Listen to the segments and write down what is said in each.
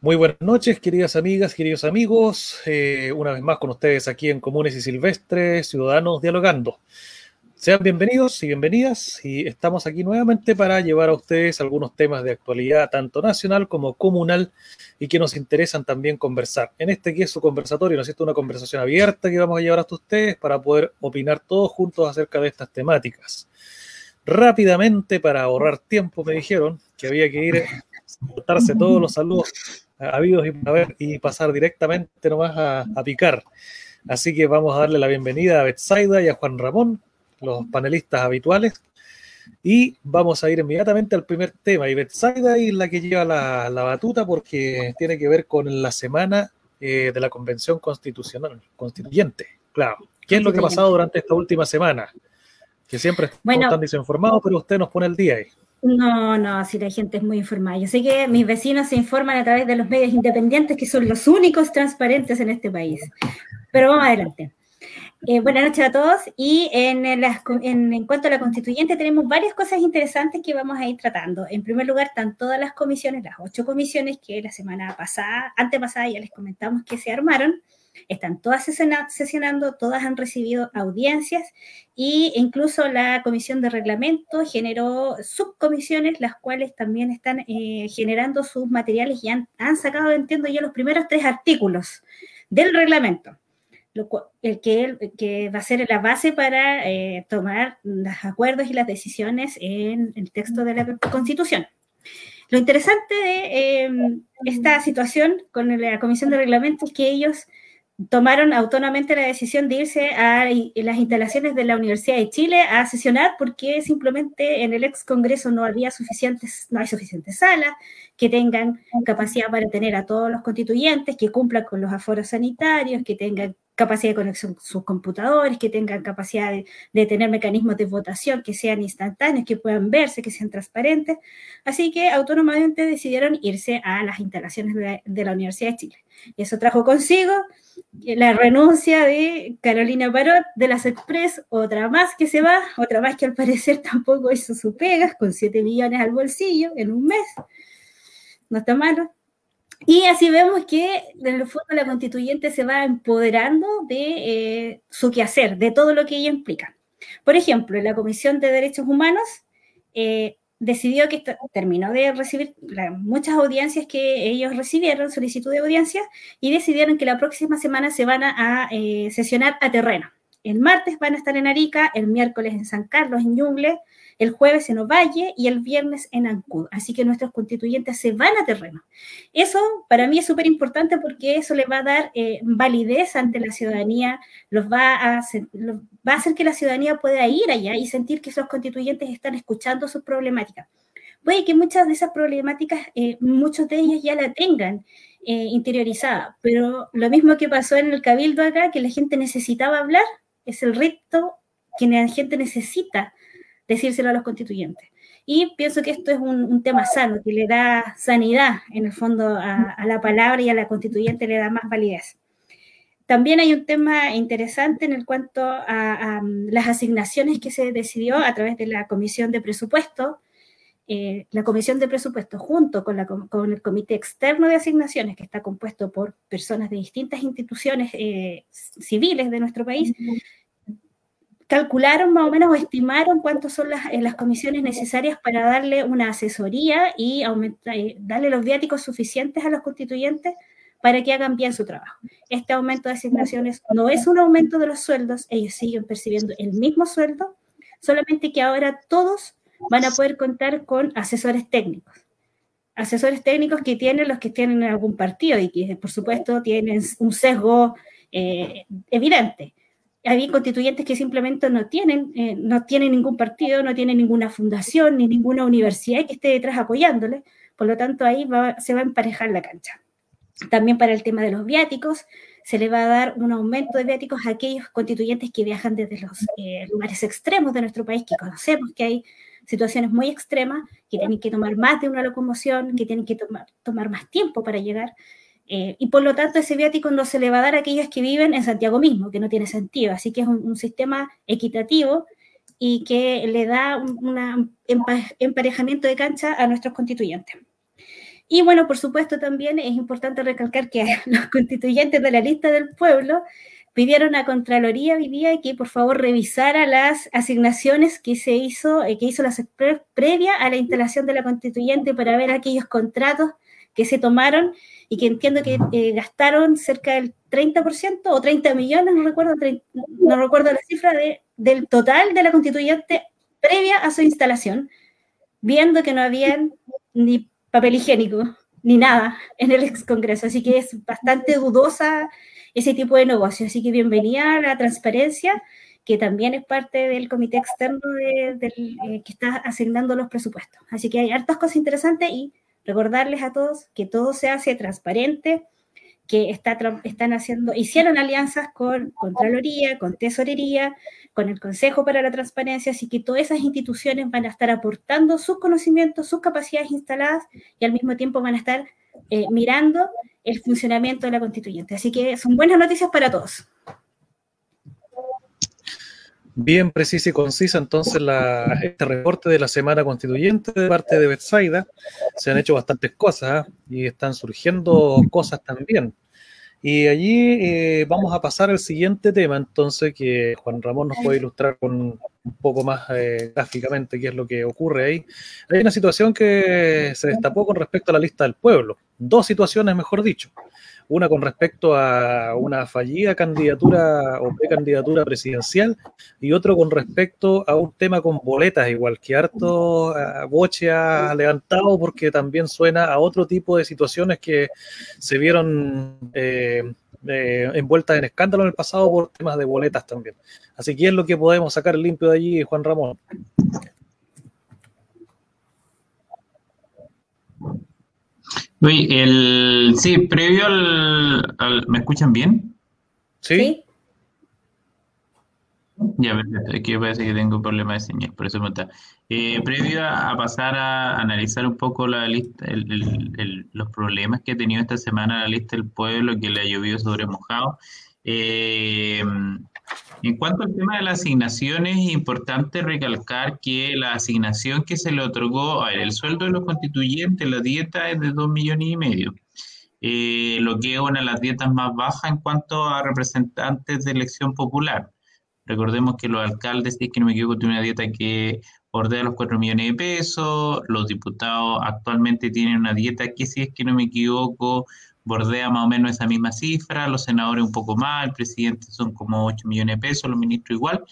Muy buenas noches, queridas amigas, queridos amigos. Eh, una vez más con ustedes aquí en Comunes y Silvestres, Ciudadanos Dialogando. Sean bienvenidos y bienvenidas y estamos aquí nuevamente para llevar a ustedes algunos temas de actualidad, tanto nacional como comunal, y que nos interesan también conversar. En este que es su conversatorio, ¿no es cierto? Una conversación abierta que vamos a llevar hasta ustedes para poder opinar todos juntos acerca de estas temáticas. Rápidamente, para ahorrar tiempo, me dijeron que había que ir a todos los saludos habidos y, y pasar directamente nomás a, a, picar. Así que vamos a darle la bienvenida a Betsaida y a Juan Ramón, los panelistas habituales. Y vamos a ir inmediatamente al primer tema. Y Betsaida es la que lleva la, la batuta porque tiene que ver con la semana eh, de la Convención Constitucional, Constituyente. Claro. ¿Qué es lo que ha pasado durante esta última semana? Que siempre estamos bueno, tan desinformados, pero usted nos pone el día ahí. No, no, si la gente es muy informada. Yo sé que mis vecinos se informan a través de los medios independientes, que son los únicos transparentes en este país. Pero vamos adelante. Eh, buenas noches a todos. Y en, en, cuanto a la constituyente, tenemos varias cosas interesantes que vamos a ir tratando. En primer lugar, están todas las comisiones, las ocho comisiones que la semana pasada, antepasada, ya les comentamos que se armaron. Están todas sesionando, todas han recibido audiencias e incluso la comisión de reglamento generó subcomisiones, las cuales también están eh, generando sus materiales y han, han, sacado, entiendo yo, los primeros tres artículos del reglamento, el, que, que va a ser la base para eh, tomar los acuerdos y las decisiones en el texto de la Constitución. Lo interesante de eh, esta situación con la Comisión de Reglamento es que ellos tomaron autónomamente la decisión de irse a las instalaciones de la Universidad de Chile a sesionar porque simplemente en el ex Congreso no había suficientes, no hay suficientes salas que tengan capacidad para tener a todos los constituyentes, que cumplan con los aforos sanitarios, que tengan capacidad de conexión con sus computadores, que tengan capacidad de, de, tener mecanismos de votación que sean instantáneos, que puedan verse, que sean transparentes. Así que autónomamente decidieron irse a las instalaciones de, la Universidad de Chile. Y eso trajo consigo la renuncia de Carolina Parot de las Express, otra más que se va, otra más que al parecer tampoco hizo su pega, con 7 millones al bolsillo en un mes. No está malo. Y así vemos que en el fondo la constituyente se va empoderando de eh, su quehacer, de todo lo que ella implica. Por ejemplo, la Comisión de Derechos Humanos, eh, decidió que terminó de recibir muchas audiencias que ellos recibieron, solicitud de audiencia, y decidieron que la próxima semana se van a, a eh, sesionar a terreno. El martes van a estar en Arica, el miércoles en San Carlos, en Ñuble, el jueves en Ovalle y el viernes en Ancud. Así que nuestros constituyentes se van a terreno. Eso para mí es súper importante porque eso le va a dar eh, validez ante la ciudadanía, los va a, hacer, los, va a hacer que la ciudadanía pueda ir allá y sentir que esos constituyentes están escuchando sus problemáticas. Puede que muchas de esas problemáticas, eh, muchos de ellos ya la tengan eh, interiorizada, pero lo mismo que pasó en el cabildo acá, que la gente necesitaba hablar, es el reto que la gente necesita decírselo a los constituyentes. Y pienso que esto es un, tema sano, que le da sanidad, en el fondo, a, la palabra y a la constituyente le da más validez. También hay un tema interesante en el cuanto a, a las asignaciones que se decidió a través de la Comisión de Presupuesto. Eh, la Comisión de Presupuesto, junto con, la, con, el Comité Externo de Asignaciones, que está compuesto por personas de distintas instituciones eh, civiles de nuestro país, calcularon más o menos o estimaron cuántas son las, las, comisiones necesarias para darle una asesoría y eh, darle los viáticos suficientes a los constituyentes para que hagan bien su trabajo. Este aumento de asignaciones no es un aumento de los sueldos, ellos siguen percibiendo el mismo sueldo, solamente que ahora todos van a poder contar con asesores técnicos. Asesores técnicos que tienen los que tienen algún partido y que, por supuesto, tienen un sesgo eh, evidente hay constituyentes que simplemente no tienen, eh, no tienen ningún partido, no tienen ninguna fundación, ni ninguna universidad que esté detrás apoyándole, por lo tanto ahí va, se va a emparejar la cancha. También para el tema de los viáticos, se le va a dar un aumento de viáticos a aquellos constituyentes que viajan desde los eh, lugares extremos de nuestro país, que conocemos que hay situaciones muy extremas, que tienen que tomar más de una locomoción, que tienen que tomar, tomar más tiempo para llegar. Eh, y por lo tanto ese viático no se le va a dar a aquellos que viven en Santiago mismo, que no tiene sentido. Así que es un, un sistema equitativo y que le da un una emparejamiento de cancha a nuestros constituyentes. Y bueno, por supuesto también es importante recalcar que los constituyentes de la lista del pueblo pidieron a Contraloría hoy día que por favor revisara las asignaciones que se hizo, eh, que hizo la previa a la instalación de la constituyente para ver aquellos contratos que se tomaron y que entiendo que eh, gastaron cerca del 30% o 30 millones, no recuerdo, no recuerdo la cifra de, del total de la constituyente previa a su instalación, viendo que no había ni papel higiénico ni nada en el ex Congreso. Así que es bastante dudosa ese tipo de negocio. Así que bienvenida a la transparencia, que también es parte del comité externo de, eh, que está asignando los presupuestos. Así que hay hartas cosas interesantes y recordarles a todos que todo se hace transparente, que está, están haciendo, hicieron alianzas con Contraloría, con Tesorería, con el Consejo para la Transparencia, así que todas esas instituciones van a estar aportando sus conocimientos, sus capacidades instaladas y al mismo tiempo van a estar eh, mirando el funcionamiento de la constituyente. Así que son buenas noticias para todos. Bien precisa y concisa entonces este reporte de la Semana Constituyente de parte de Betsaida. Se han hecho bastantes cosas ¿ah? y están surgiendo cosas también. Y allí eh, vamos a pasar al siguiente tema, entonces, que Juan Ramón nos puede ilustrar con un poco más eh, gráficamente qué es lo que ocurre ahí. Hay una situación que se destapó con respecto a la lista del pueblo. Dos situaciones, mejor dicho una con respecto a una fallida candidatura o precandidatura presidencial y otro con respecto a un tema con boletas, igual que harto uh, boche ha levantado porque también suena a otro tipo de situaciones que se vieron eh, eh, envueltas en escándalo en el pasado por temas de boletas también. Así que es lo que podemos sacar limpio de allí, Juan Ramón. el, sí, previo al, ¿Me escuchan bien? Sí. Ya, aquí parece que tengo problema de señal, por eso me está. Eh, previo a, pasar a analizar un poco la lista, los problemas que ha tenido esta semana la lista del pueblo, que le ha llovido sobre mojado, eh, en cuanto al tema de las asignaciones, es importante recalcar que la asignación que se le otorgó, a el sueldo de los constituyentes, la dieta es de 2 millones y medio, eh, lo que es una de las dietas más bajas en cuanto a representantes de elección popular. Recordemos que los alcaldes, si es que no me equivoco, tienen una dieta que bordea los 4 millones de pesos, los diputados actualmente tienen una dieta que, si es que no me equivoco, bordea más o menos esa misma cifra, los senadores un poco más, el presidente son como 8 millones de pesos, los ministros igual.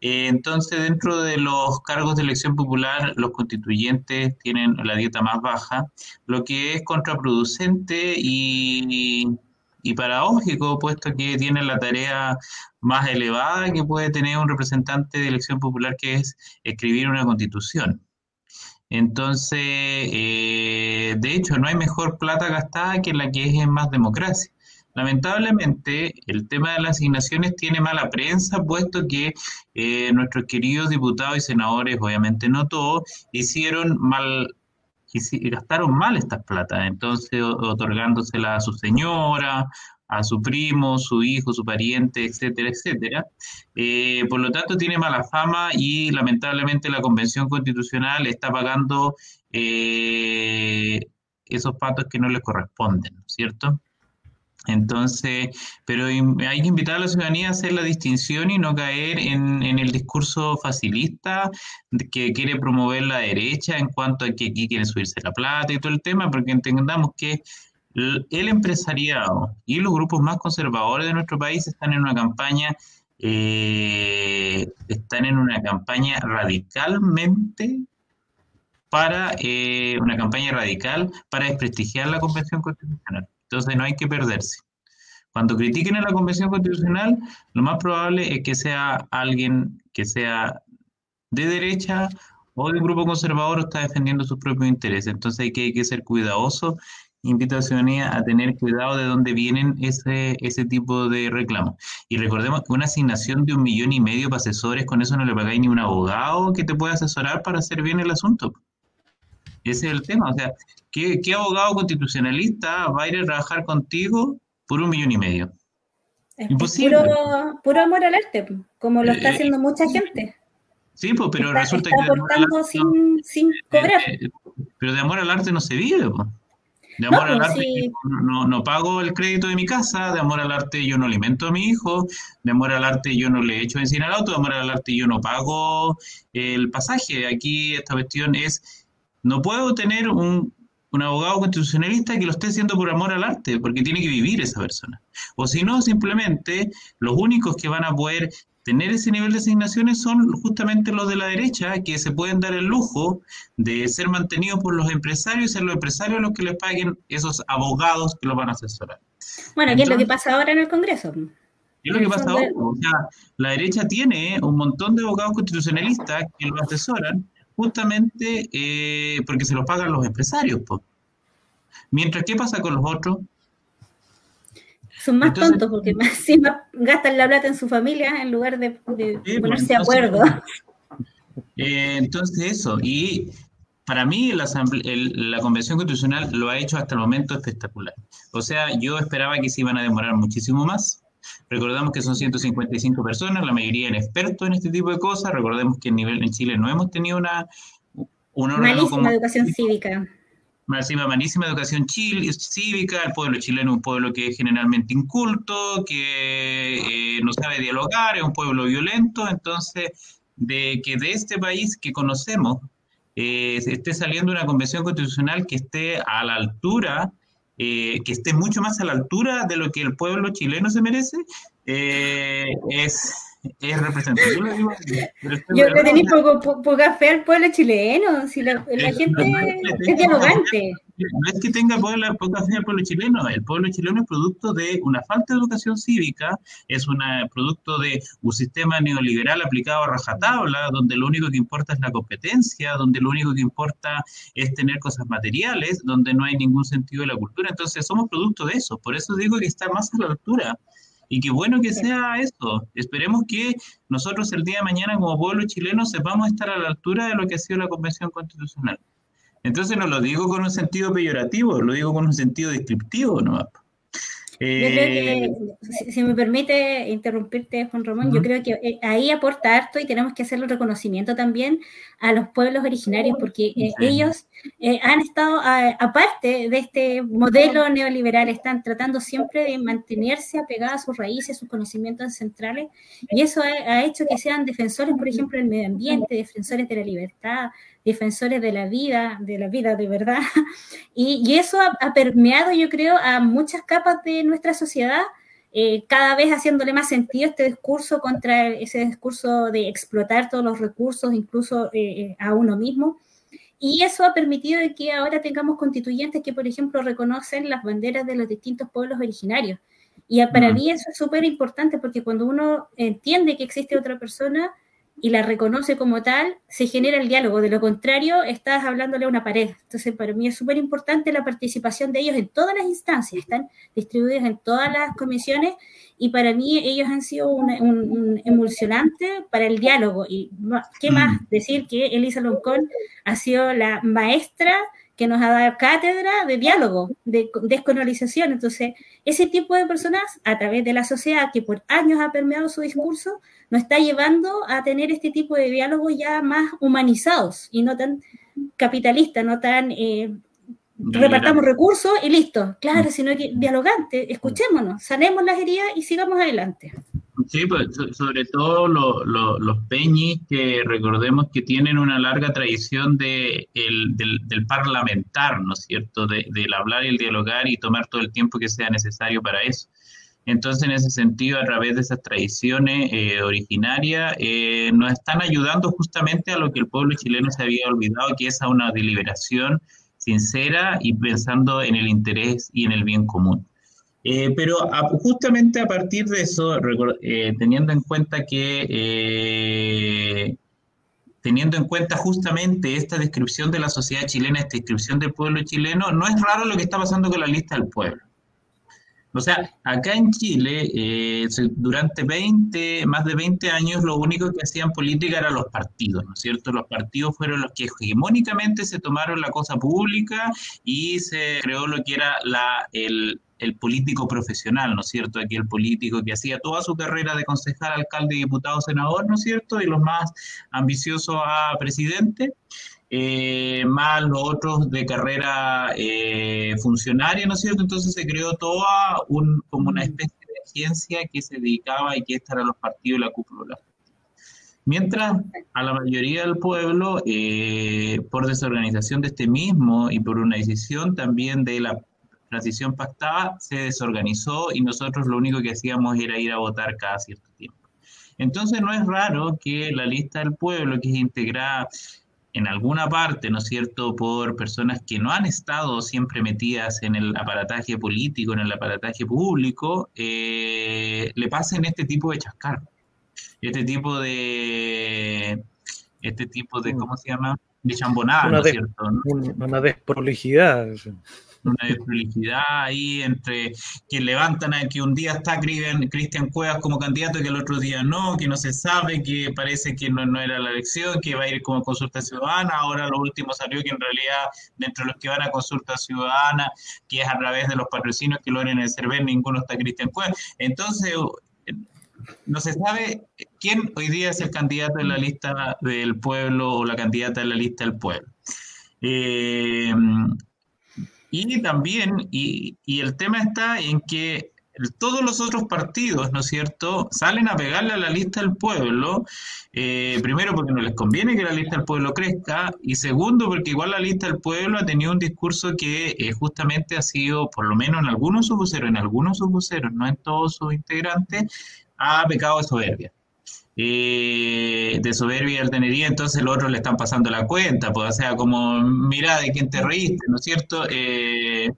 Eh, entonces, dentro de los cargos de elección popular, los constituyentes tienen la dieta más baja, lo que es contraproducente y, y paradójico, puesto que tienen la tarea más elevada que puede tener un representante de elección popular, que es escribir una constitución. Entonces, eh, de hecho, no hay mejor plata gastada que la que es en más democracia. Lamentablemente, el tema de las asignaciones tiene mala prensa, puesto que eh, nuestros queridos diputados y senadores, obviamente no todos, hicieron mal, gastaron mal estas plata, entonces otorgándosela a su señora a su primo, su hijo, su pariente, etcétera, etcétera. Eh, por lo tanto, tiene mala fama y lamentablemente la Convención Constitucional está pagando eh, esos patos que no le corresponden, ¿cierto? Entonces, pero hay que invitar a la ciudadanía a hacer la distinción y no caer en, el discurso facilista que quiere promover la derecha en cuanto a que aquí quieren subirse la plata y todo el tema, porque entendamos que el empresariado y los grupos más conservadores de nuestro país están en una campaña eh, están en una campaña radicalmente para eh, una campaña radical para desprestigiar la Convención Constitucional. Entonces no hay que perderse. Cuando critiquen a la Convención Constitucional, lo más probable es que sea alguien que sea de derecha o de un grupo conservador o está defendiendo sus propios intereses. Entonces hay que, ser cuidadoso invito a la a tener cuidado de dónde vienen ese, ese tipo de reclamos. Y recordemos que una asignación de un millón y medio para asesores, con eso no le pagáis ni un abogado que te pueda asesorar para hacer bien el asunto. Ese es el tema. O sea, ¿qué, abogado constitucionalista va a ir a trabajar contigo por un millón y medio? Imposible. Puro, amor al arte, como lo está eh, haciendo mucha gente. Sí, pues, pero resulta que. sin, sin cobrar. Eh, pero de amor al arte no se vive, pues. De amor al pues arte no, no, pago el crédito de mi casa, de amor al arte yo no alimento a mi hijo, de amor al arte yo no le echo benzina al auto, de amor al arte yo no pago el pasaje. Aquí esta cuestión es, no puedo tener un, un abogado constitucionalista que lo esté haciendo por amor al arte, porque tiene que vivir esa persona. O si no, simplemente los únicos que van a poder tener ese nivel de asignaciones son justamente los de la derecha, que se pueden dar el lujo de ser mantenidos por los empresarios y ser los empresarios los que les paguen esos abogados que los van a asesorar. Bueno, ¿qué es lo que pasa ahora en el Congreso? ¿Qué es lo que pasa ahora? O sea, la derecha tiene un montón de abogados constitucionalistas que lo asesoran justamente eh, porque se los pagan los empresarios. Mientras, ¿qué pasa con los otros? Son más tontos porque más, gastan la plata en su familia en lugar de, pues, ponerse de acuerdo. Eh, entonces eso, y para mí la, la Convención Constitucional lo ha hecho hasta el momento espectacular. O sea, yo esperaba que se iban a demorar muchísimo más. Recordamos que son 155 personas, la mayoría en expertos en este tipo de cosas. Recordemos que en nivel en Chile no hemos tenido una... una Malísima educación cívica. Máxima, malísima educación cívica, el pueblo chileno es un pueblo que es generalmente inculto, que eh, no sabe dialogar, es un pueblo violento, entonces, de que de este país que conocemos eh, esté saliendo una convención constitucional que esté a la altura, eh, que esté mucho más a la altura de lo que el pueblo chileno se merece, es es representativo. Yo que tenéis poca fe al pueblo chileno, si la, gente es, dialogante. No es que tenga poca fe al pueblo chileno, el pueblo chileno es producto de una falta de educación cívica, es un producto de un sistema neoliberal aplicado a rajatabla, donde lo único que importa es la competencia, donde lo único que importa es tener cosas materiales, donde no hay ningún sentido de la cultura. Entonces somos producto de eso, por eso digo que está más a la altura y qué bueno que sea eso. Esperemos que nosotros el día de mañana como pueblo chileno sepamos estar a la altura de lo que ha sido la Convención Constitucional. Entonces no lo digo con un sentido peyorativo, lo digo con un sentido descriptivo ¿no? Yo creo que, eh, si, me permite interrumpirte, Juan Ramón, yo creo que eh, ahí aporta harto y tenemos que hacerle reconocimiento también a los pueblos originarios, porque eh, ellos han estado, aparte de este modelo neoliberal, están tratando siempre de mantenerse apegados a sus raíces, sus conocimientos ancestrales, y eso ha hecho que sean defensores, por ejemplo, del medio ambiente, defensores de la libertad, defensores de la vida, de la vida de verdad. Y, eso ha, permeado, yo creo, a muchas capas de nuestra sociedad, eh, cada vez haciéndole más sentido este discurso contra ese discurso de explotar todos los recursos, incluso eh, eh, a uno mismo. Y eso ha permitido que ahora tengamos constituyentes que, por ejemplo, reconocen las banderas de los distintos pueblos originarios. Y para mí eso es súper importante porque cuando uno entiende que existe otra persona, y la reconoce como tal, se genera el diálogo. De lo contrario, estás hablándole a una pared. Entonces, para mí es súper importante la participación de ellos en todas las instancias. Están distribuidos en todas las comisiones y para mí ellos han sido un, emulsionante para el diálogo. Y qué mm. más decir que Elisa Loncón ha sido la maestra que nos ha dado cátedra de diálogo, de descolonización. Entonces, ese tipo de personas, a través de la sociedad que por años ha permeado su discurso, nos está llevando a tener este tipo de diálogos ya más humanizados y no tan capitalistas, no tan eh, repartamos recursos y listo. Claro, sino que dialogante, escuchémonos, sanemos las heridas y sigamos adelante. Sí, pues sobre todo los peñis que recordemos que tienen una larga tradición de, del, parlamentar, ¿no es cierto? del hablar y el dialogar y tomar todo el tiempo que sea necesario para eso. Entonces, en ese sentido, a través de esas tradiciones eh, originarias, eh, nos están ayudando justamente a lo que el pueblo chileno se había olvidado, que es a una deliberación sincera y pensando en el interés y en el bien común. Eh, pero justamente a partir de eso, eh, teniendo en cuenta que, eh, teniendo en cuenta justamente esta descripción de la sociedad chilena, esta descripción del pueblo chileno, no es raro lo que está pasando con la lista del pueblo. O sea, acá en Chile, durante 20, más de 20 años, lo único que hacían política eran los partidos, ¿no es cierto? Los partidos fueron los que hegemónicamente se tomaron la cosa pública y se creó lo que era la, el, el político profesional, ¿no es cierto? Aquí el político que hacía toda su carrera de concejal, alcalde, diputado, senador, ¿no es cierto? Y los más ambiciosos a presidente. eh, más los otros de carrera eh, funcionaria, ¿no es cierto? Entonces se creó toda un, como una especie de agencia que se dedicaba y que esta era los partidos y la cúpula. Mientras a la mayoría del pueblo, eh, por desorganización de este mismo y por una decisión también de la transición pactada, se desorganizó y nosotros lo único que hacíamos era ir a votar cada cierto tiempo. Entonces no es raro que la lista del pueblo, que es integrada en alguna parte, ¿no es cierto?, por personas que no han estado siempre metidas en el aparataje político, en el aparataje público, eh, le pasen este tipo de chascar, este tipo de, este tipo de, mm. ¿cómo se llama?, de chambonada, ¿no es cierto? Una desprolijidad una desprolijidad ahí entre que levantan a que un día está Cristian Cuevas como candidato y que el otro día no, que no se sabe, que parece que no, no, era la elección, que va a ir como consulta ciudadana, ahora lo último salió que en realidad dentro de los que van a consulta ciudadana, que es a través de los patrocinios que lo en el CERVEL, ninguno está Cristian Cuevas. Entonces, no se sabe quién hoy día es el candidato en la lista del pueblo o la candidata en la lista del pueblo. Eh, y también, y, y el tema está en que todos los otros partidos, ¿no es cierto?, salen a pegarle a la lista del pueblo, eh, primero porque no les conviene que la lista del pueblo crezca, y segundo porque igual la lista del pueblo ha tenido un discurso que eh, justamente ha sido, por lo menos en algunos subvoceros, en algunos subvoceros, no en todos sus integrantes, ha pecado de soberbia. Eh, de soberbia y altanería, entonces los otros le están pasando la cuenta, pues, o sea, como, mira de quién te reíste, ¿no es cierto? Eh,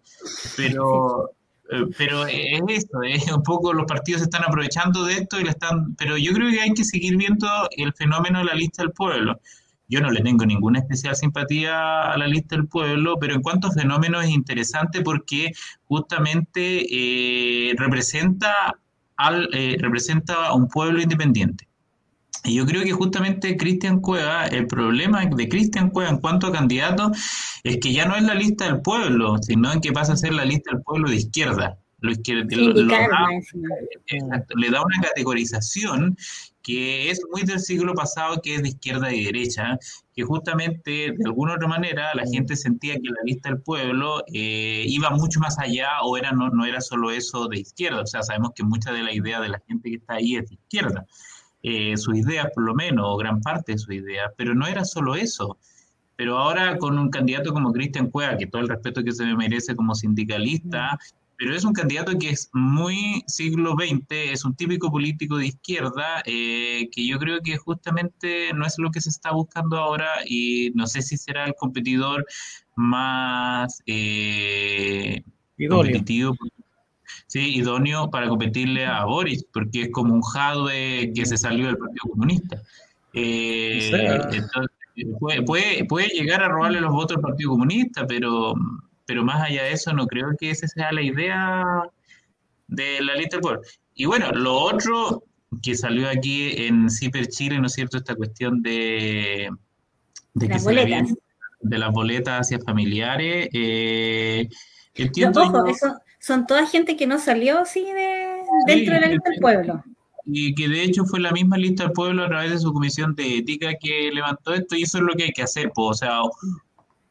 pero, eh, pero es eso, es un poco los partidos se están aprovechando de esto y le están, pero yo creo que hay que seguir viendo el fenómeno de la lista del pueblo. Yo no le tengo ninguna especial simpatía a la lista del pueblo, pero en cuanto a fenómenos es interesante porque justamente representa, al, representa a un pueblo independiente. Y yo creo que justamente Cristian Cueva, el problema de Cristian Cueva en cuanto a candidato es que ya no es la lista del pueblo, sino en que pasa a ser la lista del pueblo de izquierda. Lo izquierda le da una categorización que es muy del siglo pasado, que es de izquierda y derecha, que justamente de alguna otra manera la gente sentía que la lista del pueblo eh, iba mucho más allá o era no, no era solo eso de izquierda. O sea, sabemos que mucha de la idea de la gente que está ahí es de izquierda eh, sus ideas por lo menos, o gran parte de sus ideas, pero no era solo eso. Pero ahora con un candidato como Cristian Cueva, que todo el respeto que se me merece como sindicalista, pero es un candidato que es muy siglo XX, es un típico político de izquierda, eh, que yo creo que justamente no es lo que se está buscando ahora y no sé si será el competidor más eh, competitivo sí, idóneo para competirle a Boris, porque es como un Jadwe que se salió del Partido Comunista. Eh, entonces, puede, puede, llegar a robarle los votos al Partido Comunista, pero, pero más allá de eso, no creo que esa sea la idea de la lista del pueblo. Y bueno, lo otro que salió aquí en CIPER Chile, ¿no es cierto? Esta cuestión de, de las boletas. de las boletas hacia familiares. Eh, entiendo eso, son toda gente que no salió así de, dentro de la lista del pueblo. Y que de hecho fue la misma lista del pueblo a través de su comisión de ética que levantó esto y eso es lo que hay que hacer. Pues, o sea,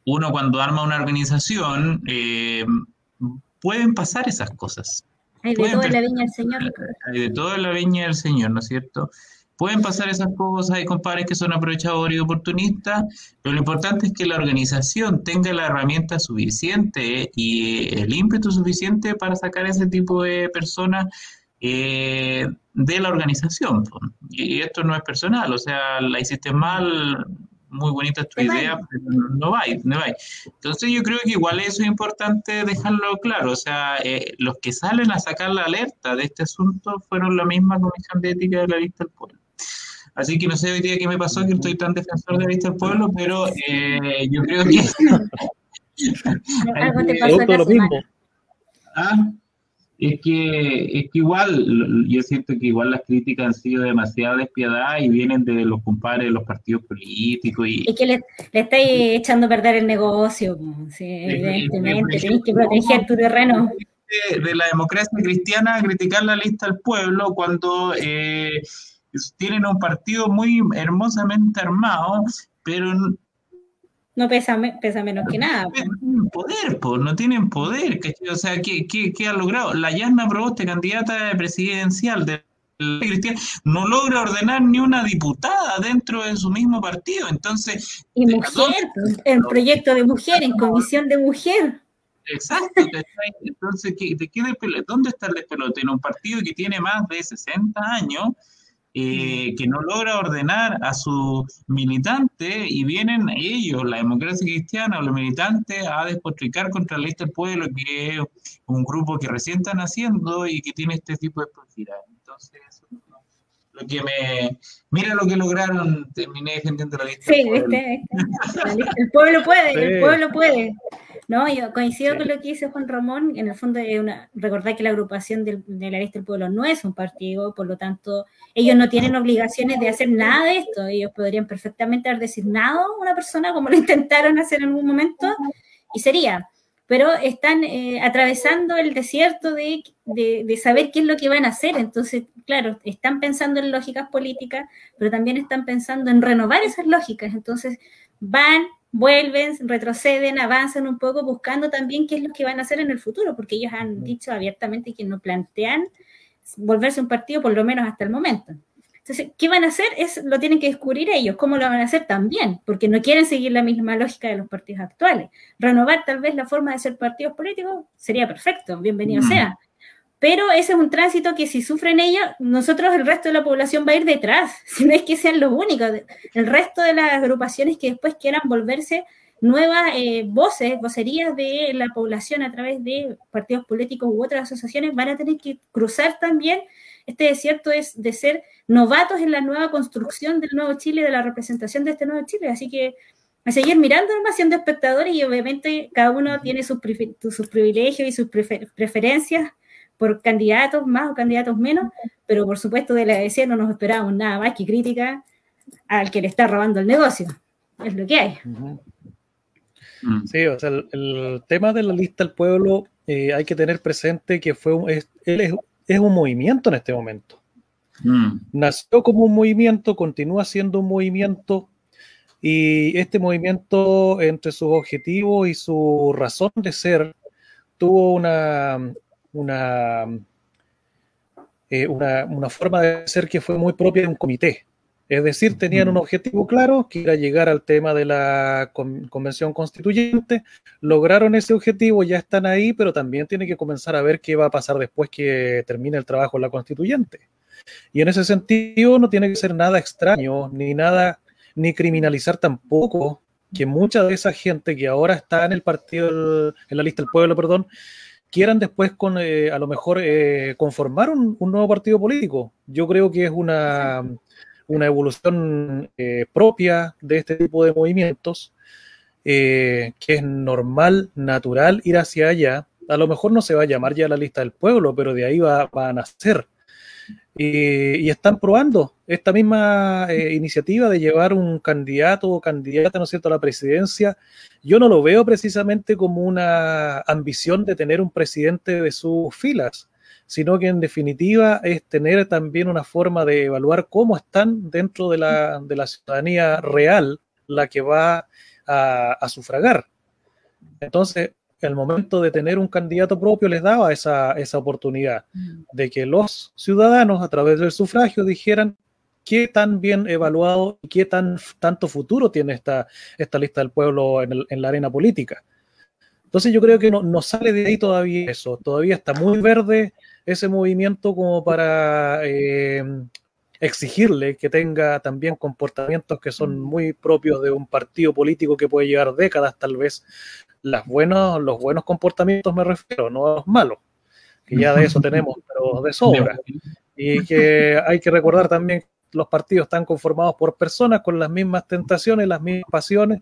uno cuando arma una organización, eh, pueden pasar esas cosas. Hay de todo en la viña del Señor. Hay de todo en la viña del Señor, ¿no es cierto? Pueden pasar esas cosas, hay compadres que son aprovechadores y oportunistas, pero lo importante es que la organización tenga la herramienta suficiente y el ímpetu suficiente para sacar ese tipo de personas eh, de la organización. Y esto no es personal, o sea, la hiciste mal, muy bonita tu idea, pero no va, no va. Entonces yo creo que igual eso es importante dejarlo claro, o sea, eh, los que salen a sacar la alerta de este asunto fueron la misma Comisión de Ética de la Lista del Pueblo. Así que no sé hoy día qué me pasó, que estoy tan defensor de la vista del pueblo, pero eh, yo creo que... Algo te pasó lo mismo. Ah, es que, es que igual, yo siento que igual las críticas han sido demasiado despiadadas y vienen de los compadres de los partidos políticos. Y, es que le, le estáis echando a perder el negocio, sí, evidentemente, tenéis que proteger tu terreno. De, la democracia cristiana criticar la lista del pueblo cuando eh, tienen un partido muy hermosamente armado, pero no pesa, pesa menos que nada. No tienen poder, pues, no tienen poder. O sea, ¿qué, qué, qué ha logrado? La Yasna Proboste, candidata presidencial de Cristian, no logra ordenar ni una diputada dentro de su mismo partido. Entonces. Y mujer, el proyecto de mujer, en comisión de mujer. Exacto. Entonces, ¿de qué ¿dónde está el despelote? En un partido que tiene más de 60 años eh, que no logra ordenar a sus militantes y vienen ellos, la democracia cristiana o los militantes, a despotricar contra la lista del pueblo, que es un grupo que recién están haciendo y que tiene este tipo de profundidad. Entonces, lo que me. Mira lo que lograron, terminé defendiendo la lista. Sí, del pueblo. el pueblo puede, el pueblo puede. No, yo coincido con lo que dice Juan Ramón. En el fondo, una, recordar que la agrupación de la lista del pueblo no es un partido, por lo tanto, ellos no tienen obligaciones de hacer nada de esto. Ellos podrían perfectamente haber designado a una persona como lo intentaron hacer en algún momento y sería. Pero están eh, atravesando el desierto de, de, de, saber qué es lo que van a hacer. Entonces, claro, están pensando en lógicas políticas, pero también están pensando en renovar esas lógicas. Entonces, van vuelven, retroceden, avanzan un poco buscando también qué es lo que van a hacer en el futuro, porque ellos han dicho abiertamente que no plantean volverse un partido por lo menos hasta el momento. Entonces, ¿qué van a hacer? Es, lo tienen que descubrir ellos, cómo lo van a hacer también, porque no quieren seguir la misma lógica de los partidos actuales. Renovar tal vez la forma de ser partidos políticos sería perfecto, bienvenido sea, pero ese es un tránsito que si sufren ellos, nosotros, el resto de la población va a ir detrás, si no es que sean los únicos. El resto de las agrupaciones que después quieran volverse nuevas eh, voces, vocerías de la población a través de partidos políticos u otras asociaciones, van a tener que cruzar también este desierto es de ser novatos en la nueva construcción del nuevo Chile, de la representación de este nuevo Chile. Así que a seguir mirando más siendo espectadores y obviamente cada uno tiene sus, sus privilegios y sus preferencias por candidatos más o candidatos menos, pero por supuesto de la DC no nos esperábamos nada más que crítica al que le está robando el negocio. Es lo que hay. Mm. Sí, o sea, el, tema de la lista del pueblo eh, hay que tener presente que fue un, es, es, un movimiento en este momento. Mm. Nació como un movimiento, continúa siendo un movimiento y este movimiento entre sus objetivos y su razón de ser tuvo una, eh, una, una, forma de ser que fue muy propia de un comité. Es decir, tenían un objetivo claro, que era llegar al tema de la convención constituyente, lograron ese objetivo, ya están ahí, pero también tienen que comenzar a ver qué va a pasar después que termine el trabajo en la constituyente. Y en ese sentido no tiene que ser nada extraño, ni nada, ni criminalizar tampoco que mucha de esa gente que ahora está en el partido, en la lista del pueblo, perdón, quieran después con eh, a lo mejor eh, conformar un, nuevo partido político. Yo creo que es una, una evolución eh, propia de este tipo de movimientos, que es normal, natural ir hacia allá. A lo mejor no se va a llamar ya la lista del pueblo, pero de ahí va, va a nacer. Y, están probando esta misma eh, iniciativa de llevar un candidato o candidata, ¿no es cierto?, a la presidencia. Yo no lo veo precisamente como una ambición de tener un presidente de sus filas, sino que en definitiva es tener también una forma de evaluar cómo están dentro de la, de la ciudadanía real la que va a, a sufragar. Entonces, el momento de tener un candidato propio les daba esa, esa oportunidad mm. de que los ciudadanos a través del sufragio dijeran qué tan bien evaluado y qué tan, tanto futuro tiene esta, esta lista del pueblo en, en la arena política. Entonces yo creo que no, no, sale de ahí todavía eso, todavía está muy verde ese movimiento como para eh, exigirle que tenga también comportamientos que son mm. muy propios de un partido político que puede llevar décadas tal vez las buenos, los buenos comportamientos me refiero, no a los malos, que ya de eso tenemos, pero de sobra. Y que hay que recordar también que los partidos están conformados por personas con las mismas tentaciones, las mismas pasiones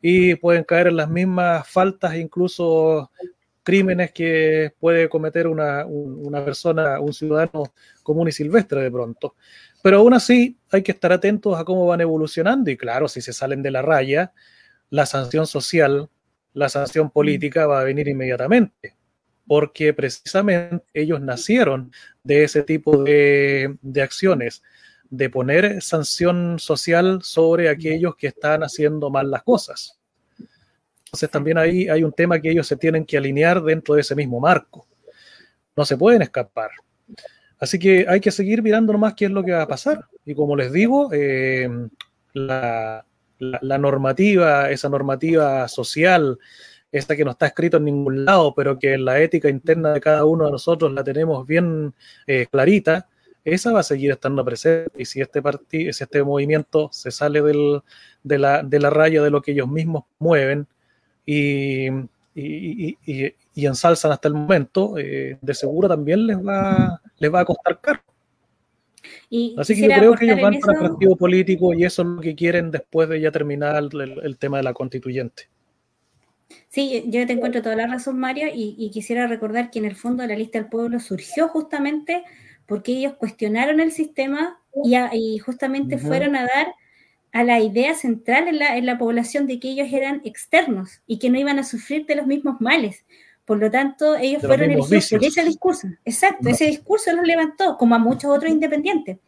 y pueden caer en las mismas faltas, incluso crímenes que puede cometer una, una persona, un ciudadano común y silvestre de pronto. Pero aún así hay que estar atentos a cómo van evolucionando y claro, si se salen de la raya, la sanción social la sanción política va a venir inmediatamente, porque precisamente ellos nacieron de ese tipo de, acciones, de poner sanción social sobre aquellos que están haciendo mal las cosas. Entonces también ahí hay un tema que ellos se tienen que alinear dentro de ese mismo marco. No se pueden escapar. Así que hay que seguir mirando nomás qué es lo que va a pasar. Y como les digo, eh, la, normativa, esa normativa social, esta que no está escrito en ningún lado, pero que en la ética interna de cada uno de nosotros la tenemos bien eh, clarita, esa va a seguir estando presente. Y si este partido, si este movimiento se sale de, la, de la raya de lo que ellos mismos mueven y, ensalzan hasta el momento, eh, de seguro también les va, les va a costar caro. Así que yo creo que ellos van para el partido político y eso es lo que quieren después de ya terminar el, tema de la constituyente. Sí, yo te encuentro toda la razón, Mario, y, quisiera recordar que en el fondo la lista del pueblo surgió justamente porque ellos cuestionaron el sistema y, justamente fueron a dar a la idea central en la, en la población de que ellos eran externos y que no iban a sufrir de los mismos males. Por lo tanto, ellos fueron elegidos por ese discurso. Exacto, ese discurso los levantó, como a muchos otros independientes.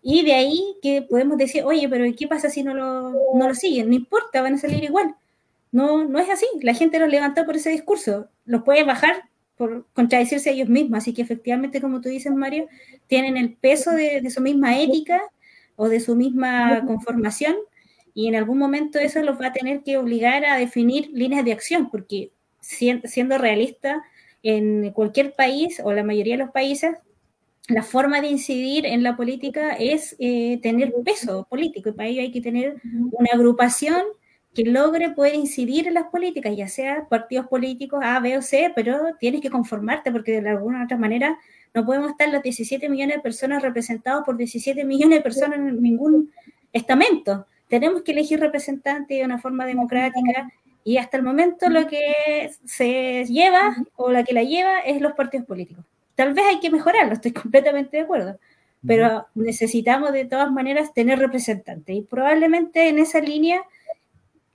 Y de ahí que podemos decir, oye, pero ¿qué pasa si no lo, no lo siguen? No importa, van a salir igual. No, no es así. La gente los levantó por ese discurso. Los puede bajar por contradecirse a ellos mismos. Así que efectivamente, como tú dices, Mario, tienen el peso de, de su misma ética o de su misma conformación y en algún momento eso los va a tener que obligar a definir líneas de acción, porque siendo realista, en cualquier país o la mayoría de los países, la forma de incidir en la política es eh, tener peso político y para ello hay que tener una agrupación que logre poder incidir en las políticas, ya sea partidos políticos A, B o C, pero tienes que conformarte porque de alguna u otra manera no podemos estar los 17 millones de personas representados por 17 millones de personas en ningún estamento. Tenemos que elegir representantes de una forma democrática y hasta el momento lo que se lleva o la que la lleva es los partidos políticos. Tal vez hay que mejorarlo, estoy completamente de acuerdo, pero necesitamos de todas maneras tener representantes y probablemente en esa línea,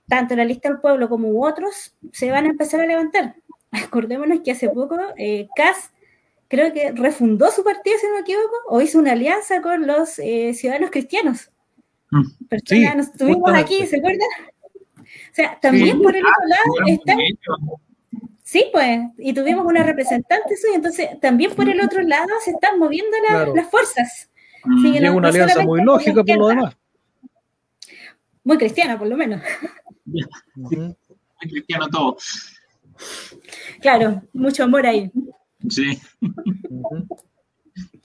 tanto la lista del pueblo como otros se van a empezar a levantar. Acordémonos que hace poco eh, CAS creo que refundó su partido, si no me equivoco, o hizo una alianza con los eh, ciudadanos cristianos. Mm. Personas, estuvimos aquí, ¿se acuerdan? O sea, también por el otro lado está... Sí, pues, y tuvimos una representante y entonces también por el otro lado se están moviendo las fuerzas. Sí, es una alianza muy lógica por lo demás. Muy cristiana, por lo menos. muy cristiano todo. Claro, mucho amor ahí. Sí.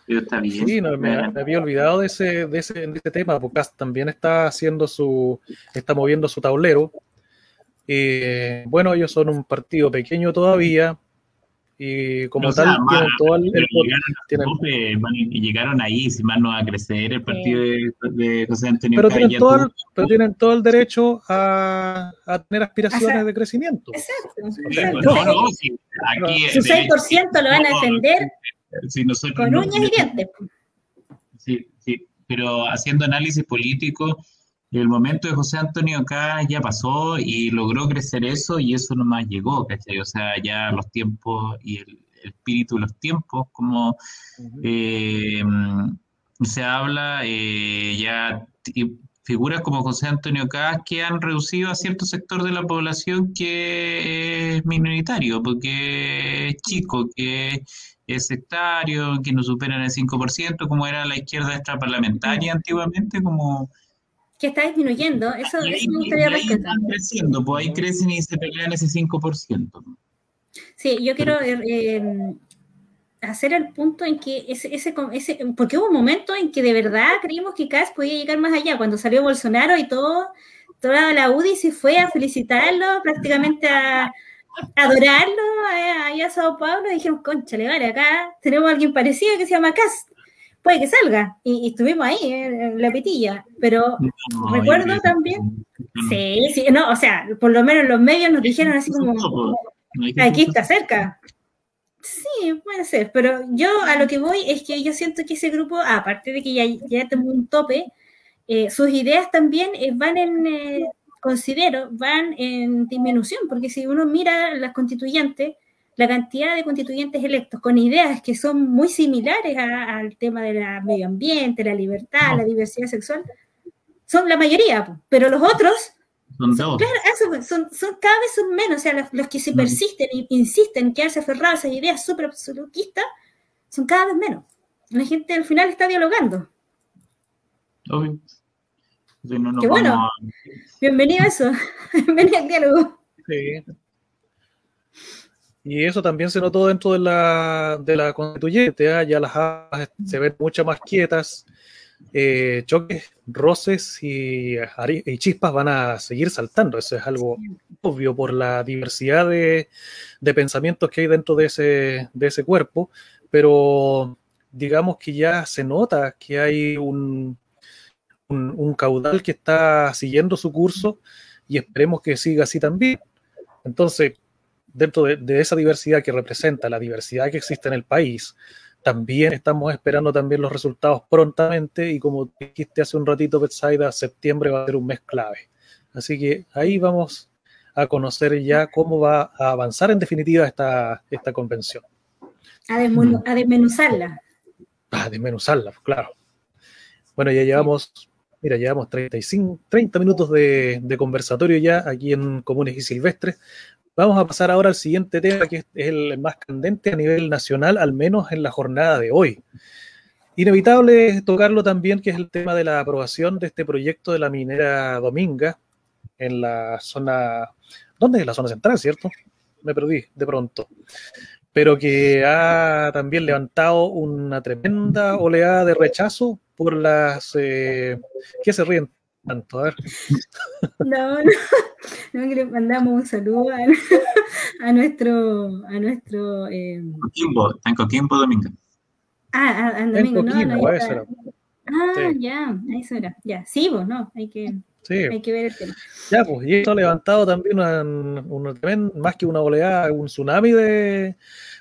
está bien. Sí, no, me, había olvidado de ese, de ese, de ese tema, porque también está haciendo su, está moviendo su tablero eh, bueno, ellos son un partido pequeño todavía y como tal tienen todo el, llegaron, y llegaron ahí, si más no va a crecer el partido de, José Antonio pero tienen, todo el, pero tienen todo el derecho a, a tener aspiraciones de crecimiento. Exacto. No, no, si aquí, Su 6% lo van a defender con uñas y dientes. Sí, sí, pero haciendo análisis político el momento de José Antonio acá ya pasó y logró crecer eso y eso nomás llegó, ¿cachai? O sea, ya los tiempos y el, espíritu de los tiempos, como eh, se habla, eh, ya figuras como José Antonio Cas que han reducido a cierto sector de la población que es minoritario, porque es chico, que es sectario, que no superan el 5%, como era la izquierda extraparlamentaria antiguamente, como que está disminuyendo. Eso, eso me gustaría rescatar. creciendo, pues ahí crecen y se pelean ese 5%. Sí, yo quiero eh, eh, hacer el punto en que ese, ese, ese, porque hubo un momento en que de verdad creímos que CAS podía llegar más allá, cuando salió Bolsonaro y todo, toda la UDI se fue a felicitarlo, prácticamente a, adorarlo allá a Sao Paulo, y dijimos, concha, le vale, acá tenemos a alguien parecido que se llama CAS puede que salga. Y, estuvimos ahí en, la pitilla. Pero recuerdo también. Sí, sí, no, o sea, por lo menos los medios nos dijeron así como. Aquí está cerca. Sí, puede ser, pero yo a lo que voy es que yo siento que ese grupo, aparte de que ya, ya tengo un tope, eh, sus ideas también eh, van en, eh, considero, van en disminución, porque si uno mira las constituyentes, la cantidad de constituyentes electos con ideas que son muy similares al tema del medio ambiente, la libertad, la diversidad sexual, son la mayoría, pero los otros Son. Claro, son, son, cada vez son menos, o sea, los, que se persisten e insisten en quedarse aferrados a esas ideas súper absolutistas, son cada vez menos. La gente al final está dialogando. Obvio. Qué bueno. Bienvenido a eso. Bienvenido al diálogo. Sí. Y eso también se notó dentro de la, de la constituyente. ¿ah? Ya las aves se ven mucho más quietas. Eh, choques, roces y, y, chispas van a seguir saltando. Eso es algo obvio por la diversidad de, de pensamientos que hay dentro de ese, de ese cuerpo. Pero digamos que ya se nota que hay un, un, caudal que está siguiendo su curso y esperemos que siga así también. Entonces, dentro de, esa diversidad que representa la diversidad que existe en el país, también estamos esperando también los resultados prontamente y como dijiste hace un ratito, Betsaida, septiembre va a ser un mes clave. Así que ahí vamos a conocer ya cómo va a avanzar en definitiva esta, esta convención. A, desmenuzarla. A desmenuzarla, claro. Bueno, ya llevamos Mira, llevamos 35, 30 minutos de, conversatorio ya aquí en Comunes y Silvestres. Vamos a pasar ahora al siguiente tema, que es el más candente a nivel nacional, al menos en la jornada de hoy. Inevitable tocarlo también, que es el tema de la aprobación de este proyecto de la minera Dominga en la zona, ¿dónde es la zona central, cierto? Me perdí de pronto. Pero que ha también levantado una tremenda oleada de rechazo por las... Eh, ¿Qué se ríen tanto? A ver. No, no, no, que le mandamos un saludo a, nuestro... A nuestro eh... Coquimbo, está en Coquimbo Domingo. Ah, en Domingo, no, no, Ah, ya, eso era. Ya, sí, vos, no, hay que... Sí. Hay que ver el tema. Ya, pues, y esto ha levantado también más que una oleada, un tsunami de,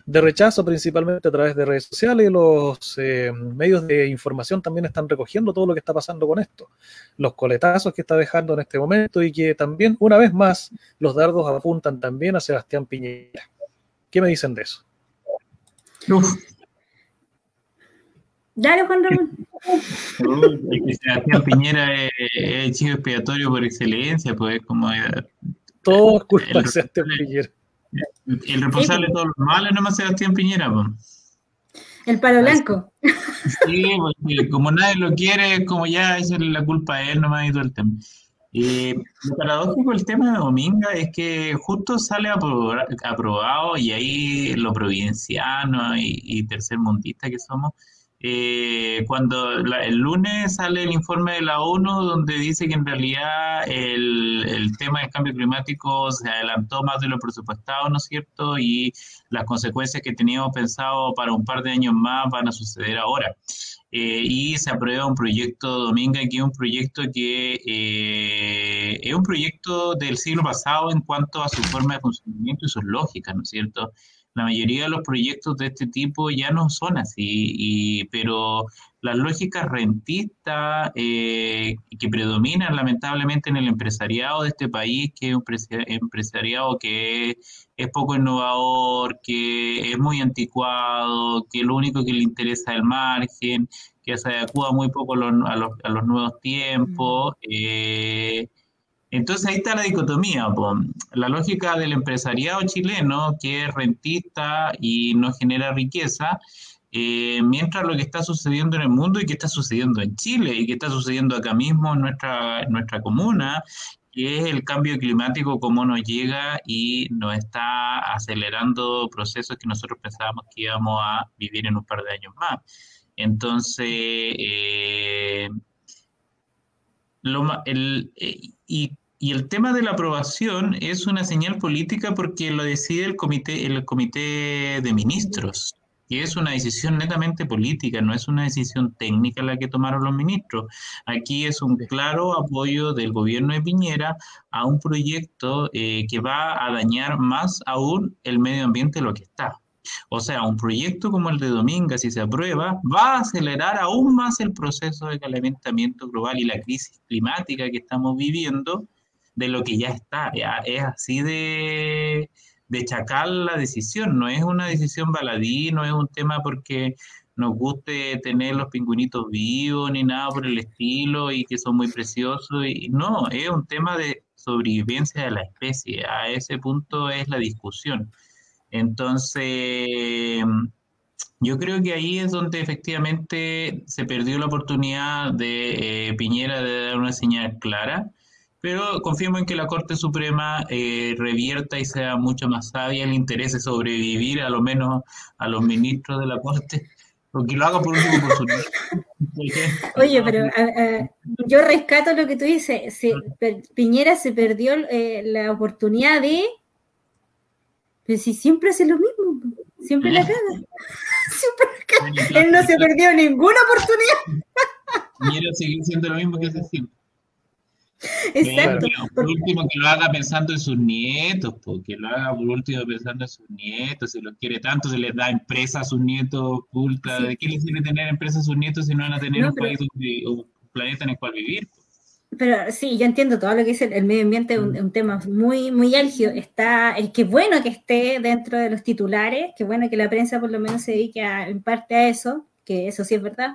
de rechazo, principalmente a través de redes sociales. Los eh, medios de información también están recogiendo todo lo que está pasando con esto. Los coletazos que está dejando en este momento y que también, una vez más, los dardos apuntan también a Sebastián Piñera. ¿Qué me dicen de eso? Dale, Juan Ramón. Sebastián Piñera es el chivo expiatorio por excelencia, pues como... Todo es culpa de Sebastián Piñera. El responsable de todos los males no más Sebastián Piñera, El palo blanco. Sí, porque como nadie lo quiere, como ya es la culpa de él nomás y todo el tema. Eh, lo paradójico del tema de Dominga es que justo sale aprobado y ahí lo provinciano y, y tercermundista que somos, eh, cuando el lunes sale el informe de la ONU donde dice que en realidad el, tema del cambio climático se adelantó más de lo presupuestado, ¿no es cierto? Y las consecuencias que teníamos pensado para un par de años más van a suceder ahora. Eh, y se aprueba un proyecto Dominga, que es un proyecto que eh, es un proyecto del siglo pasado en cuanto a su forma de funcionamiento y sus lógicas, ¿no es cierto? La mayoría de los proyectos de este tipo ya no son así, y, pero las lógicas rentistas eh, que predominan lamentablemente en el empresariado de este país, que es un empresariado que es, poco innovador, que es muy anticuado, que lo único que le interesa es el margen, que se adecua muy poco a los, a los, nuevos tiempos. Eh, entonces ahí está la dicotomía, la lógica del empresariado chileno que es rentista y no genera riqueza, eh, mientras lo que está sucediendo en el mundo y que está sucediendo en Chile y que está sucediendo acá mismo en nuestra, nuestra comuna, que es el cambio climático, cómo nos llega y nos está acelerando procesos que nosotros pensábamos que íbamos a vivir en un par de años más. Entonces, eh, lo, el, eh, y y el tema de la aprobación es una señal política porque lo decide el comité, el comité de ministros. Y es una decisión netamente política, no es una decisión técnica la que tomaron los ministros. Aquí es un claro apoyo del gobierno de Piñera a un proyecto eh, que va a dañar más aún el medio ambiente de lo que está. O sea, un proyecto como el de Dominga, si se aprueba, va a acelerar aún más el proceso de calentamiento global y la crisis climática que estamos viviendo, de lo que ya está. Es así de, de chacal la decisión, no es una decisión baladí, no es un tema porque nos guste tener los pingüinitos vivos ni nada por el estilo y que son muy preciosos. No, es un tema de sobrevivencia de la especie. A ese punto es la discusión. Entonces, yo creo que ahí es donde efectivamente se perdió la oportunidad de eh, Piñera de dar una señal clara, pero confiemos en que la Corte Suprema eh, revierta y sea mucho más sabia, le interese sobrevivir a lo menos a los ministros de la Corte, porque lo haga por último por su Oye, pero yo rescato lo que tú dices. Piñera se perdió eh, la oportunidad de. Pero si siempre hace lo mismo, siempre la caga. Él no se perdió ninguna oportunidad. Piñera sigue siendo lo mismo que hace siempre. Exacto. por último, que lo haga pensando en sus nietos, porque lo haga por último pensando en sus nietos, si los quiere tanto, se les da empresa a sus nietos oculta. ¿De qué les sirve tener empresa a sus nietos si no van a tener un, país, un planeta en el cual vivir? Pero sí, yo entiendo todo lo que dice el, medio ambiente, es un, tema muy, muy álgido. Está, es que bueno que esté dentro de los titulares, que bueno que la prensa por lo menos se dedique en parte a eso, que eso sí es verdad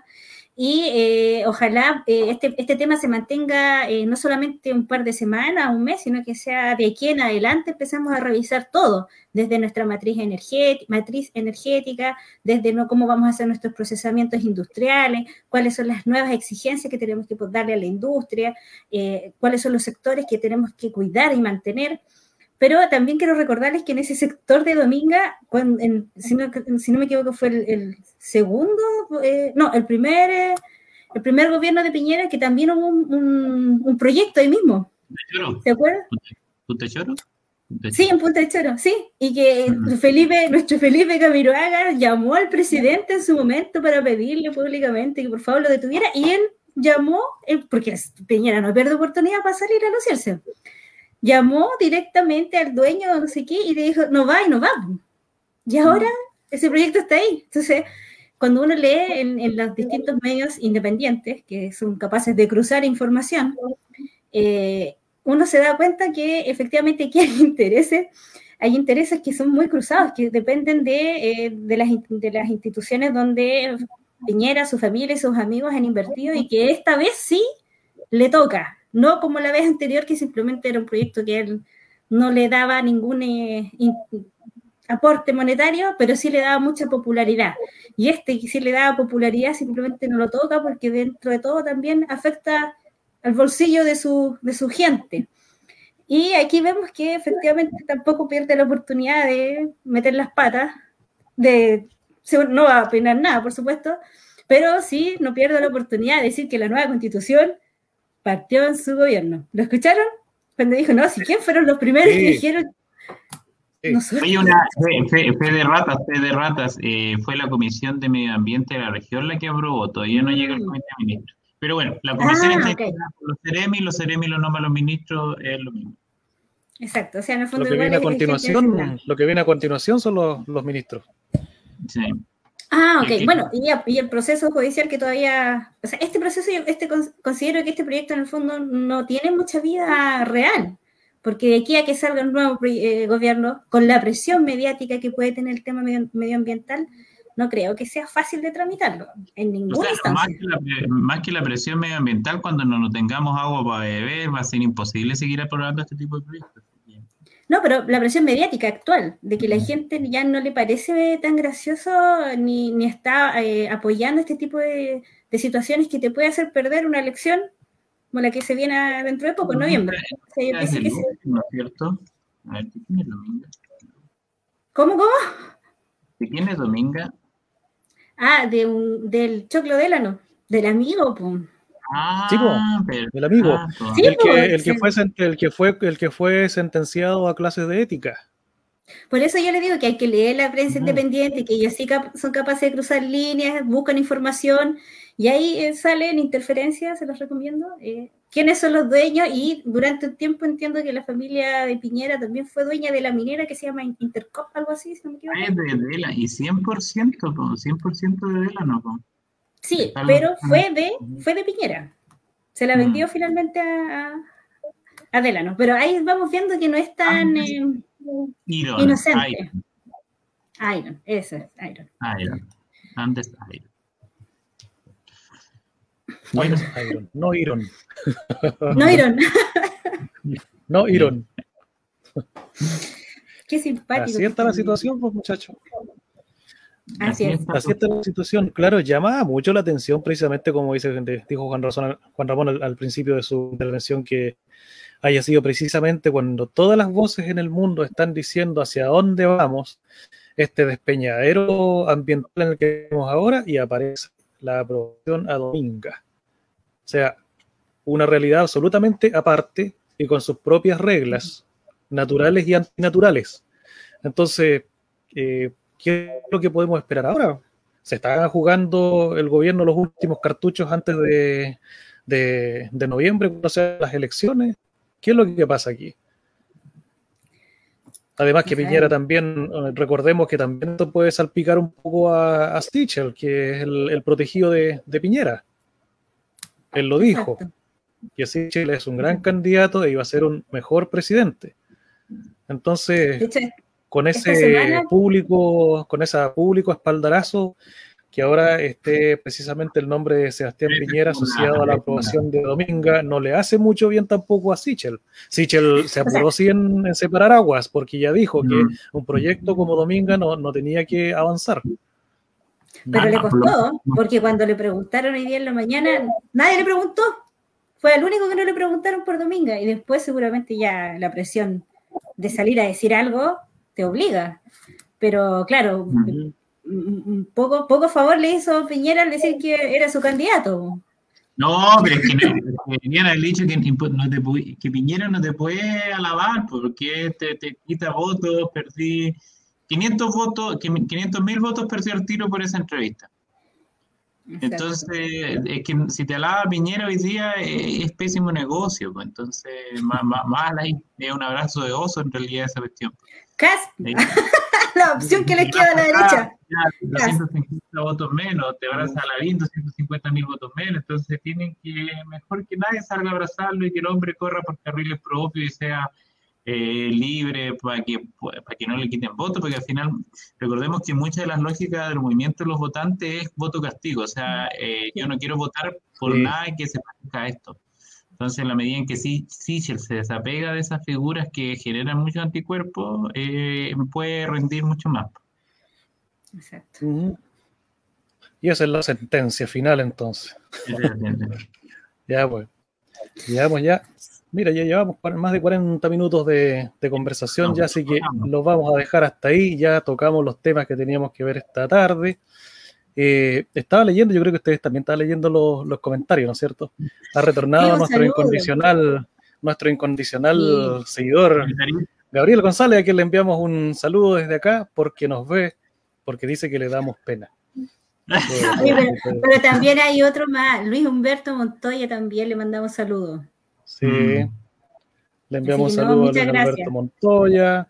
y eh, ojalá eh, este, este, tema se mantenga eh, no solamente un par de semanas, un mes, sino que sea de aquí en adelante empezamos a revisar todo, desde nuestra matriz, energética, matriz energética, desde no, cómo vamos a hacer nuestros procesamientos industriales, cuáles son las nuevas exigencias que tenemos que darle a la industria, cuáles son los sectores que tenemos que cuidar y mantener. Pero también quiero recordarles que en ese sector de Dominga, cuando, si, no, me equivoco, fue el, segundo, eh, no, el primer, eh, el primer gobierno de Piñera, que también hubo un, proyecto ahí mismo. ¿Se acuerdan? ¿Punta Choro? Sí, en Punta de Choro, sí. Y que Felipe, nuestro Felipe Camiroaga llamó al presidente en su momento para pedirle públicamente que por favor lo detuviera y él llamó, eh, porque Piñera no pierde oportunidad para salir a anunciarse llamó directamente al dueño, no sé qué, y le dijo, no va y no va. Y ahora ese proyecto está ahí. Entonces, cuando uno lee en, los distintos medios independientes, que son capaces de cruzar información, eh, uno se da cuenta que efectivamente aquí hay intereses, hay intereses que son muy cruzados, que dependen de, eh, de, las, de las instituciones donde Piñera, su familia y sus amigos han invertido y que esta vez sí le toca, no como la vez anterior que simplemente era un proyecto que él no le daba ningún eh, aporte monetario, pero sí le daba mucha popularidad. Y este que sí le daba popularidad simplemente no lo toca porque dentro de todo también afecta al bolsillo de su, de su gente. Y aquí vemos que efectivamente tampoco pierde la oportunidad de meter las patas, de no va a opinar nada, por supuesto, pero sí no pierde la oportunidad de decir que la nueva constitución partió en su gobierno. ¿Lo escucharon? Cuando dijo, no, si quién fueron los primeros que dijeron... Hay una fe, de ratas, fe de ratas, eh, fue la Comisión de Medio Ambiente de la región la que aprobó, todavía no llega el mm. Comité de Ministros. Pero bueno, la comisión ah, está los CEREMI, los CEREMI los nombran los ministros, es lo mismo. Exacto, o sea, en el fondo... Lo que viene a continuación, lo que viene a continuación son los, los ministros. Sí. Ah, ok. Bueno, y, el proceso judicial que todavía, o sea, este proceso, este considero que este proyecto en el fondo no tiene mucha vida real, porque de aquí a que salga un nuevo eh, gobierno, con la presión mediática que puede tener el tema medioambiental, no creo que sea fácil de tramitarlo en ninguna instancia. Más que, la, presión medioambiental, cuando no, no tengamos agua para beber, va a ser imposible seguir aprobando este tipo de proyectos. No, pero la presión mediática actual, de que la mm. gente ya no le parece tan gracioso ni, ni está eh, apoyando este tipo de, situaciones que te puede hacer perder una elección como la que se viene dentro de poco, en noviembre. ¿No es cierto? A ver, ¿quién es Dominga? ¿Cómo, cómo? ¿De quién es Dominga? Ah, de un, del Choclo Delano, del amigo, pues. Ah, el amigo. el, que, el, que fue, el, que fue, el que fue sentenciado a clases de ética. Por eso yo le digo que hay que leer la prensa independiente, que ellos sí son capaces de cruzar líneas, buscan información y ahí eh, salen interferencias, se los recomiendo. Eh, quiénes son los dueños y durante un tiempo entiendo que la familia de Piñera también fue dueña de la minera que se llama Intercop, algo así, si no me equivoco. Ah, de Vela, y 100%, 100% de Vela, ¿no? Sí, pero fue de, fue de Piñera. Se la vendió mm. finalmente a, a Delano. Pero ahí vamos viendo que no es tan eh, inocente. Iron. ese es Iron. Iron. Antes Iron. Bueno, Iron, no Iron. No Iron. no Irón. Qué simpático. Así está la situación, pues, muchachos. Así es. Así está la situación. Claro, llama mucho la atención, precisamente como dice, dijo Juan, Juan Ramón al, al, principio de su intervención, que haya sido precisamente cuando todas las voces en el mundo están diciendo hacia dónde vamos, este despeñadero ambiental en el que estamos ahora, y aparece la aprobación a Dominga. O sea, una realidad absolutamente aparte y con sus propias reglas naturales y antinaturales. Entonces, eh, ¿qué es lo que podemos esperar ahora? Se está jugando el gobierno los últimos cartuchos antes de, de, de noviembre, cuando sean las elecciones. ¿Qué es lo que pasa aquí? Además que Piñera también, eh, recordemos que también esto puede salpicar un poco a, a Stichel, que es el, el protegido de, de, Piñera. Él lo dijo, Exacto. que Stichel es un gran candidato e iba a ser un mejor presidente. Entonces, con ese semana... público, con ese público espaldarazo, que ahora esté precisamente el nombre de Sebastián Piñera asociado a la aprobación de Dominga, no le hace mucho bien tampoco a Sichel. Sichel se apuró sí en, en, separar aguas, porque ya dijo que un proyecto como Dominga no, no tenía que avanzar. Pero le costó, porque cuando le preguntaron hoy día en la mañana, nadie le preguntó. Fue el único que no le preguntaron por Dominga, y después seguramente ya la presión de salir a decir algo te obliga. Pero claro, uh -huh poco, poco favor le hizo Piñera al decir que era su candidato. No, pero es que, no, que Piñera ha dicho que, no te, que Piñera no te puede alabar porque te, te quita votos, perdí 500 votos, 500 mil votos perdió el tiro por esa entrevista. Entonces, es que si te alaba Piñera hoy día es, es pésimo negocio, pues entonces, más, más, más es un abrazo de oso en realidad esa cuestión. Cas la opción que le queda a la derecha. Ya, 250 votos menos, te abraza a la BIN, 250 mil votos menos, entonces tienen que, mejor que nadie salga a abrazarlo y que el hombre corra por carriles propios y sea eh, libre para que, para que no le quiten votos, porque al final, recordemos que muchas de las lógicas del movimiento de los votantes es voto castigo, o sea, eh, yo no quiero votar por sí. nada que se parezca a esto. Entonces, en la medida en que sí, sí se desapega de esas figuras que generan muchos anticuerpos, eh, puede rendir mucho más. Exacto. Uh -huh. Y esa es la sentencia final, entonces. ya, pues. Llevamos ya. Mira, ya llevamos más de 40 minutos de, de conversación, no, ya así que los vamos a dejar hasta ahí. Ya tocamos los temas que teníamos que ver esta tarde. Eh, estaba leyendo, yo creo que ustedes también estaban leyendo los, los comentarios, ¿no es cierto? Ha retornado nuestro saludo. incondicional, nuestro incondicional sí. seguidor, Gabriel González, a quien le enviamos un saludo desde acá porque nos ve, porque dice que le damos pena. Sí, pero, pero, también hay otro más, Luis Humberto Montoya también le mandamos saludos. Sí, mm. le enviamos no, saludos a Luis gracias. Humberto Montoya,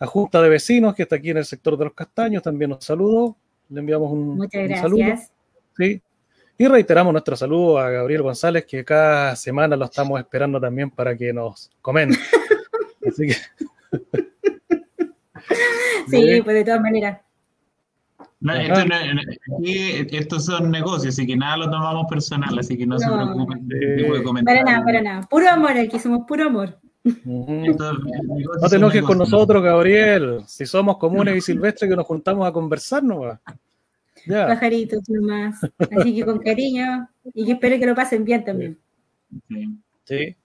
a Junta de Vecinos, que está aquí en el sector de los Castaños, también nos saludó. Le enviamos un, un saludo. Sí. Y reiteramos nuestro saludo a Gabriel González, que cada semana lo estamos esperando también para que nos comente. Así que. sí, pues de todas maneras. No, esto, no, aquí, estos son negocios, así que nada lo tomamos personal, así que no, no se preocupen de Para nada, para nada. Puro amor, aquí somos puro amor. No te enojes con nosotros, Gabriel. Si somos comunes y silvestres que nos juntamos a conversar, ¿no? Ya. Pajaritos nomás. Así que con cariño y que espero que lo pasen bien también. Sí. sí.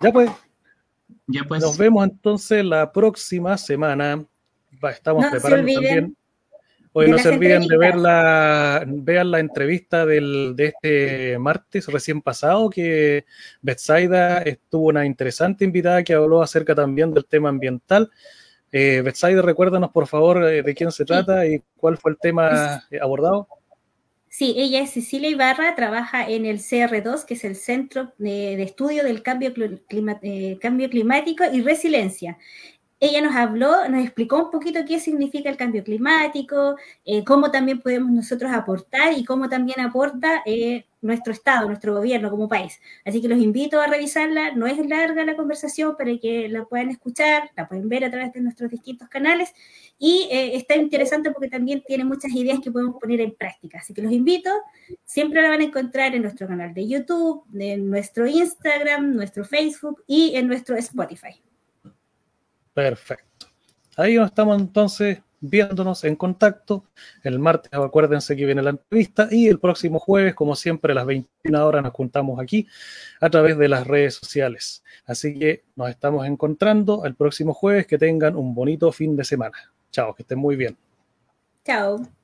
Ya pues. Ya pues. Nos vemos entonces la próxima semana. Estamos no preparando también. Hoy no se olviden de ver la, vean la entrevista del, de este martes recién pasado, que Betsaida estuvo una interesante invitada que habló acerca también del tema ambiental. Eh, Betsaida, recuérdanos por favor de quién se trata sí. y cuál fue el tema abordado. Sí, ella es Cecilia Ibarra, trabaja en el CR2, que es el Centro de, de Estudio del Cambio, Clima, eh, Cambio Climático y Resiliencia. Ella nos habló, nos explicó un poquito qué significa el cambio climático, eh, cómo también podemos nosotros aportar y cómo también aporta eh, nuestro Estado, nuestro gobierno como país. Así que los invito a revisarla, no es larga la conversación para que la puedan escuchar, la pueden ver a través de nuestros distintos canales y eh, está interesante porque también tiene muchas ideas que podemos poner en práctica. Así que los invito, siempre la van a encontrar en nuestro canal de YouTube, en nuestro Instagram, nuestro Facebook y en nuestro Spotify. Perfecto. Ahí nos estamos entonces viéndonos en contacto. El martes acuérdense que viene la entrevista y el próximo jueves, como siempre, a las 21 horas nos juntamos aquí a través de las redes sociales. Así que nos estamos encontrando el próximo jueves. Que tengan un bonito fin de semana. Chao, que estén muy bien. Chao.